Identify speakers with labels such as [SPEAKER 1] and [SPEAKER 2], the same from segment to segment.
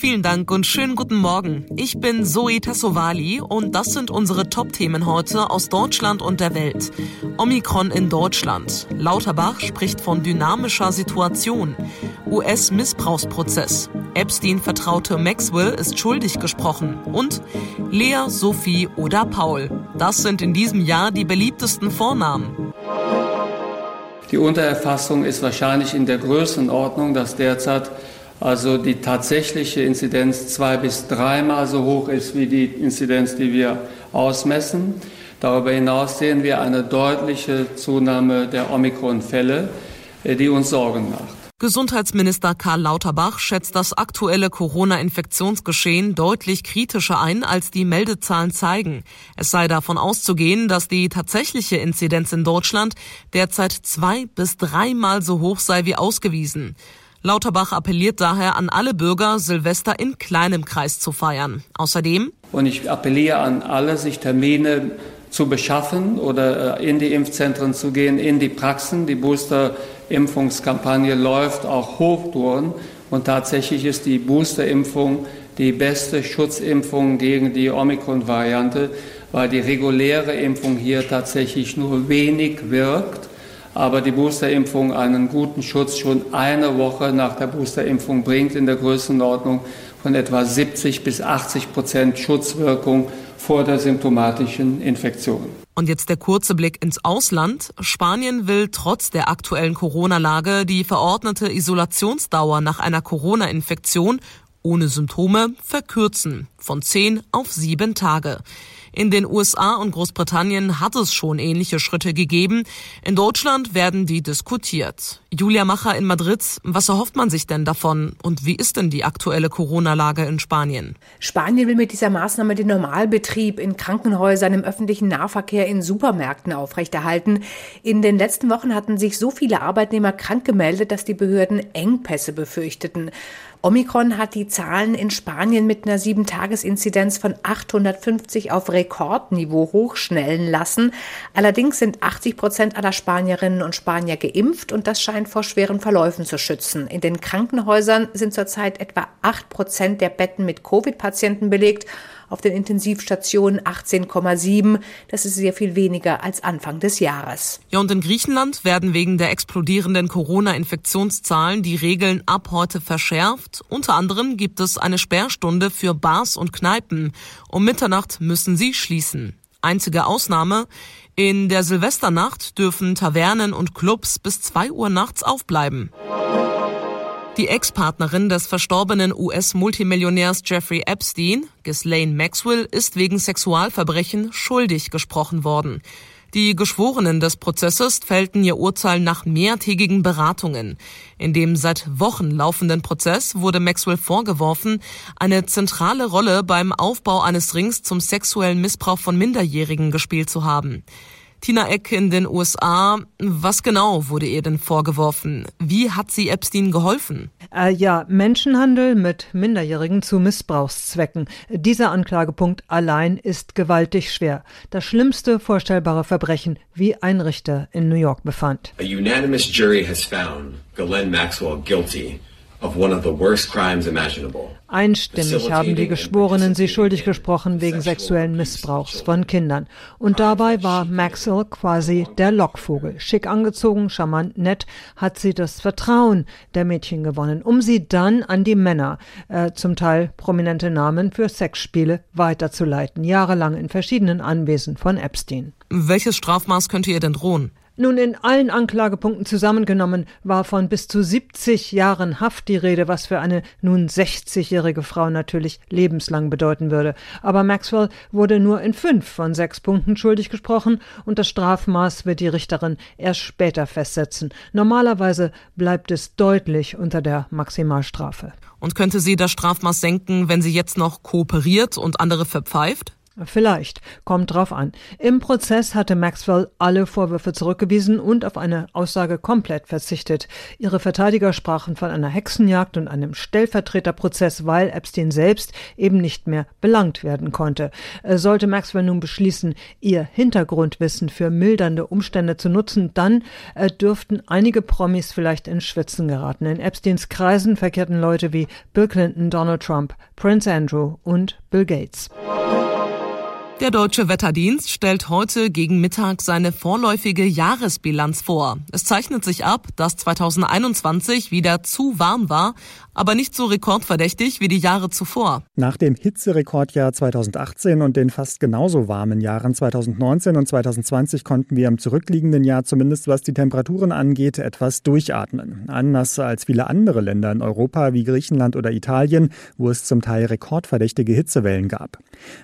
[SPEAKER 1] Vielen Dank und schönen guten Morgen. Ich bin Zoe Tassovali und das sind unsere Top-Themen heute aus Deutschland und der Welt. Omikron in Deutschland. Lauterbach spricht von dynamischer Situation. US-Missbrauchsprozess. Epstein-Vertraute Maxwell ist schuldig gesprochen. Und Lea, Sophie oder Paul. Das sind in diesem Jahr die beliebtesten Vornamen.
[SPEAKER 2] Die Untererfassung ist wahrscheinlich in der Größenordnung, dass derzeit also die tatsächliche Inzidenz zwei bis dreimal so hoch ist wie die Inzidenz, die wir ausmessen. Darüber hinaus sehen wir eine deutliche Zunahme der Omikron-Fälle, äh, die uns Sorgen macht.
[SPEAKER 1] Gesundheitsminister Karl Lauterbach schätzt das aktuelle Corona-Infektionsgeschehen deutlich kritischer ein, als die Meldezahlen zeigen. Es sei davon auszugehen, dass die tatsächliche Inzidenz in Deutschland derzeit zwei bis dreimal so hoch sei wie ausgewiesen. Lauterbach appelliert daher an alle Bürger, Silvester in kleinem Kreis zu feiern. Außerdem
[SPEAKER 2] und ich appelliere an alle, sich Termine zu beschaffen oder äh, in die Impfzentren zu gehen, in die Praxen. Die Booster-Impfungskampagne läuft auch Hochtouren und tatsächlich ist die Boosterimpfung die beste Schutzimpfung gegen die Omikron-Variante, weil die reguläre Impfung hier tatsächlich nur wenig wirkt aber die Boosterimpfung einen guten Schutz schon eine Woche nach der Boosterimpfung bringt in der Größenordnung von etwa 70 bis 80 Prozent Schutzwirkung vor der symptomatischen Infektion.
[SPEAKER 1] Und jetzt der kurze Blick ins Ausland. Spanien will trotz der aktuellen Corona-Lage die verordnete Isolationsdauer nach einer Corona-Infektion ohne Symptome verkürzen von zehn auf sieben Tage. In den USA und Großbritannien hat es schon ähnliche Schritte gegeben. In Deutschland werden die diskutiert. Julia Macher in Madrid, was erhofft man sich denn davon und wie ist denn die aktuelle Corona-Lage in Spanien?
[SPEAKER 3] Spanien will mit dieser Maßnahme den Normalbetrieb in Krankenhäusern, im öffentlichen Nahverkehr, in Supermärkten aufrechterhalten. In den letzten Wochen hatten sich so viele Arbeitnehmer krank gemeldet, dass die Behörden Engpässe befürchteten. Omikron hat die Zahlen in Spanien mit einer 7-Tages-Inzidenz von 850 auf Rekordniveau hochschnellen lassen. Allerdings sind 80 Prozent aller Spanierinnen und Spanier geimpft und das scheint vor schweren Verläufen zu schützen. In den Krankenhäusern sind zurzeit etwa 8 Prozent der Betten mit Covid-Patienten belegt auf den Intensivstationen 18,7. Das ist sehr viel weniger als Anfang des Jahres.
[SPEAKER 1] Ja, und in Griechenland werden wegen der explodierenden Corona-Infektionszahlen die Regeln ab heute verschärft. Unter anderem gibt es eine Sperrstunde für Bars und Kneipen. Um Mitternacht müssen sie schließen. Einzige Ausnahme, in der Silvesternacht dürfen Tavernen und Clubs bis zwei Uhr nachts aufbleiben. Die Ex-Partnerin des verstorbenen US-Multimillionärs Jeffrey Epstein, Ghislaine Maxwell, ist wegen Sexualverbrechen schuldig gesprochen worden. Die Geschworenen des Prozesses fällten ihr Urteil nach mehrtägigen Beratungen. In dem seit Wochen laufenden Prozess wurde Maxwell vorgeworfen, eine zentrale Rolle beim Aufbau eines Rings zum sexuellen Missbrauch von Minderjährigen gespielt zu haben. Tina Eck in den USA. Was genau wurde ihr denn vorgeworfen? Wie hat sie Epstein geholfen?
[SPEAKER 4] Äh, ja, Menschenhandel mit Minderjährigen zu Missbrauchszwecken. Dieser Anklagepunkt allein ist gewaltig schwer. Das schlimmste vorstellbare Verbrechen, wie ein Richter in New York befand. A unanimous jury has found Ghislaine Maxwell guilty Einstimmig haben die Geschworenen sie schuldig gesprochen wegen sexuellen Missbrauchs von Kindern. Und dabei war Maxwell quasi der Lockvogel. Schick angezogen, charmant, nett, hat sie das Vertrauen der Mädchen gewonnen, um sie dann an die Männer, äh, zum Teil prominente Namen für Sexspiele, weiterzuleiten. Jahrelang in verschiedenen Anwesen von Epstein.
[SPEAKER 1] Welches Strafmaß könnte ihr denn drohen?
[SPEAKER 4] Nun, in allen Anklagepunkten zusammengenommen war von bis zu 70 Jahren Haft die Rede, was für eine nun 60-jährige Frau natürlich lebenslang bedeuten würde. Aber Maxwell wurde nur in fünf von sechs Punkten schuldig gesprochen und das Strafmaß wird die Richterin erst später festsetzen. Normalerweise bleibt es deutlich unter der Maximalstrafe.
[SPEAKER 1] Und könnte sie das Strafmaß senken, wenn sie jetzt noch kooperiert und andere verpfeift?
[SPEAKER 4] Vielleicht, kommt drauf an. Im Prozess hatte Maxwell alle Vorwürfe zurückgewiesen und auf eine Aussage komplett verzichtet. Ihre Verteidiger sprachen von einer Hexenjagd und einem Stellvertreterprozess, weil Epstein selbst eben nicht mehr belangt werden konnte. Äh, sollte Maxwell nun beschließen, ihr Hintergrundwissen für mildernde Umstände zu nutzen, dann äh, dürften einige Promis vielleicht in Schwitzen geraten. In Epsteins Kreisen verkehrten Leute wie Bill Clinton, Donald Trump, Prince Andrew und Bill Gates.
[SPEAKER 1] Der Deutsche Wetterdienst stellt heute gegen Mittag seine vorläufige Jahresbilanz vor. Es zeichnet sich ab, dass 2021 wieder zu warm war, aber nicht so rekordverdächtig wie die Jahre zuvor.
[SPEAKER 5] Nach dem Hitzerekordjahr 2018 und den fast genauso warmen Jahren 2019 und 2020 konnten wir im zurückliegenden Jahr zumindest was die Temperaturen angeht etwas durchatmen. Anders als viele andere Länder in Europa wie Griechenland oder Italien, wo es zum Teil rekordverdächtige Hitzewellen gab.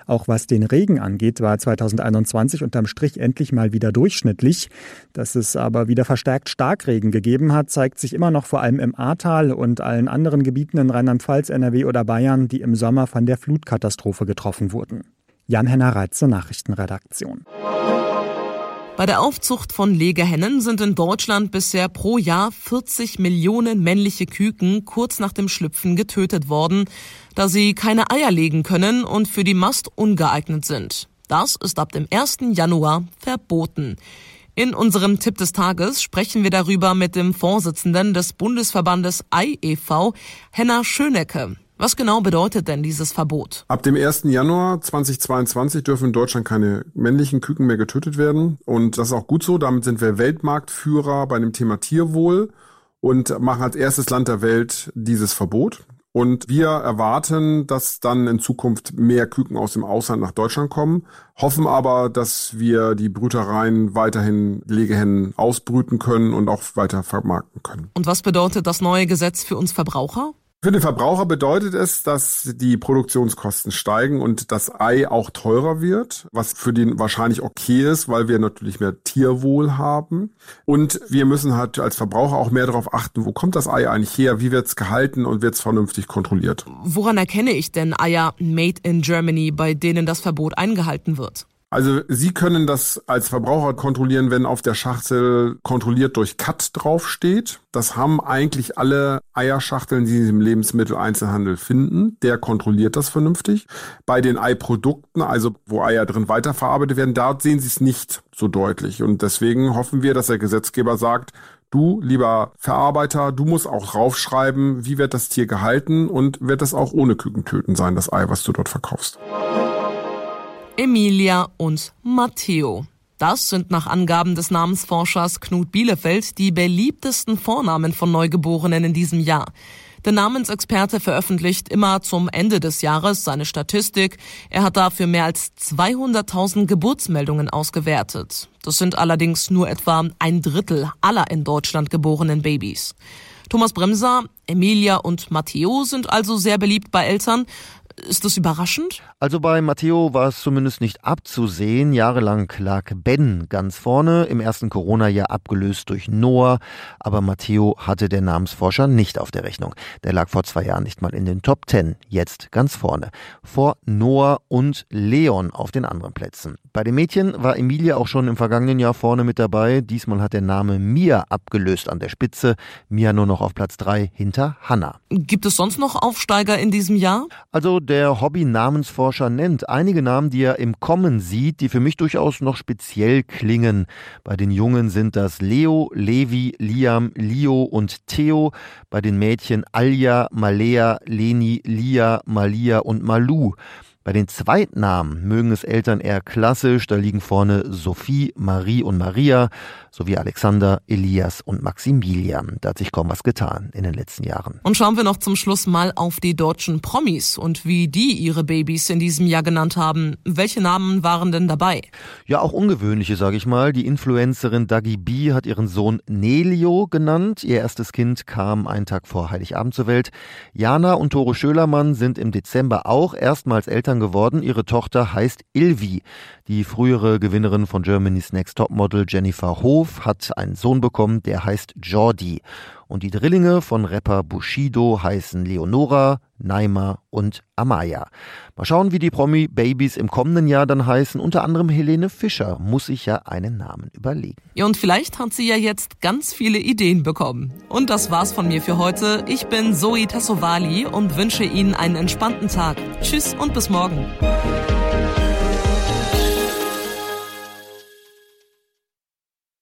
[SPEAKER 5] Auch was den Regen angeht, war 2021 unterm Strich endlich mal wieder durchschnittlich. Dass es aber wieder verstärkt Starkregen gegeben hat, zeigt sich immer noch vor allem im Ahrtal und allen anderen Gebieten in Rheinland-Pfalz, NRW oder Bayern, die im Sommer von der Flutkatastrophe getroffen wurden. Jan-Henner Reitze, Nachrichtenredaktion.
[SPEAKER 1] Bei der Aufzucht von Legehennen sind in Deutschland bisher pro Jahr 40 Millionen männliche Küken kurz nach dem Schlüpfen getötet worden, da sie keine Eier legen können und für die Mast ungeeignet sind. Das ist ab dem 1. Januar verboten. In unserem Tipp des Tages sprechen wir darüber mit dem Vorsitzenden des Bundesverbandes Ei e.V., Henna Schönecke. Was genau bedeutet denn dieses Verbot?
[SPEAKER 6] Ab dem 1. Januar 2022 dürfen in Deutschland keine männlichen Küken mehr getötet werden. Und das ist auch gut so. Damit sind wir Weltmarktführer bei dem Thema Tierwohl und machen als erstes Land der Welt dieses Verbot. Und wir erwarten, dass dann in Zukunft mehr Küken aus dem Ausland nach Deutschland kommen, hoffen aber, dass wir die Brütereien weiterhin Legehennen ausbrüten können und auch weiter vermarkten können.
[SPEAKER 1] Und was bedeutet das neue Gesetz für uns Verbraucher?
[SPEAKER 6] Für den Verbraucher bedeutet es, dass die Produktionskosten steigen und das Ei auch teurer wird, was für den wahrscheinlich okay ist, weil wir natürlich mehr Tierwohl haben. Und wir müssen halt als Verbraucher auch mehr darauf achten, wo kommt das Ei eigentlich her, wie wird es gehalten und wird es vernünftig kontrolliert.
[SPEAKER 1] Woran erkenne ich denn Eier made in Germany, bei denen das Verbot eingehalten wird?
[SPEAKER 6] Also Sie können das als Verbraucher kontrollieren, wenn auf der Schachtel kontrolliert durch Cut draufsteht. Das haben eigentlich alle Eierschachteln, die Sie im Lebensmitteleinzelhandel finden. Der kontrolliert das vernünftig. Bei den Eiprodukten, also wo Eier drin weiterverarbeitet werden, da sehen Sie es nicht so deutlich. Und deswegen hoffen wir, dass der Gesetzgeber sagt, Du, lieber Verarbeiter, du musst auch draufschreiben, wie wird das Tier gehalten und wird das auch ohne Kükentöten sein, das Ei, was du dort verkaufst.
[SPEAKER 1] Emilia und Matteo. Das sind nach Angaben des Namensforschers Knut Bielefeld die beliebtesten Vornamen von Neugeborenen in diesem Jahr. Der Namensexperte veröffentlicht immer zum Ende des Jahres seine Statistik. Er hat dafür mehr als 200.000 Geburtsmeldungen ausgewertet. Das sind allerdings nur etwa ein Drittel aller in Deutschland geborenen Babys. Thomas Bremser, Emilia und Matteo sind also sehr beliebt bei Eltern. Ist das überraschend?
[SPEAKER 7] Also bei Matteo war es zumindest nicht abzusehen. Jahrelang lag Ben ganz vorne, im ersten Corona-Jahr abgelöst durch Noah. Aber Matteo hatte der Namensforscher nicht auf der Rechnung. Der lag vor zwei Jahren nicht mal in den Top Ten, jetzt ganz vorne. Vor Noah und Leon auf den anderen Plätzen. Bei den Mädchen war Emilia auch schon im vergangenen Jahr vorne mit dabei. Diesmal hat der Name Mia abgelöst an der Spitze. Mia nur noch auf Platz drei hinter Hannah.
[SPEAKER 1] Gibt es sonst noch Aufsteiger in diesem Jahr?
[SPEAKER 7] Also der Hobby-Namensforscher nennt einige Namen, die er im Kommen sieht, die für mich durchaus noch speziell klingen. Bei den Jungen sind das Leo, Levi, Liam, Leo und Theo. Bei den Mädchen Alja, Malea, Leni, Lia, Malia und Malu. Bei den Zweitnamen mögen es Eltern eher klassisch, da liegen vorne Sophie, Marie und Maria sowie Alexander, Elias und Maximilian. Da hat sich kaum was getan in den letzten Jahren.
[SPEAKER 1] Und schauen wir noch zum Schluss mal auf die deutschen Promis und wie die ihre Babys in diesem Jahr genannt haben. Welche Namen waren denn dabei?
[SPEAKER 7] Ja, auch ungewöhnliche, sage ich mal. Die Influencerin Dagi B hat ihren Sohn Nelio genannt. Ihr erstes Kind kam einen Tag vor Heiligabend zur Welt. Jana und Tore Schölermann sind im Dezember auch erstmals Eltern Eltern geworden. Ihre Tochter heißt Ilvi. Die frühere Gewinnerin von Germany's Next Topmodel Jennifer Hof hat einen Sohn bekommen, der heißt Jordi. Und die Drillinge von Rapper Bushido heißen Leonora, Naima und Amaya. Mal schauen, wie die Promi-Babys im kommenden Jahr dann heißen. Unter anderem Helene Fischer muss sich ja einen Namen überlegen.
[SPEAKER 1] Ja, und vielleicht hat sie ja jetzt ganz viele Ideen bekommen. Und das war's von mir für heute. Ich bin Zoe Tassovali und wünsche Ihnen einen entspannten Tag. Tschüss und bis morgen.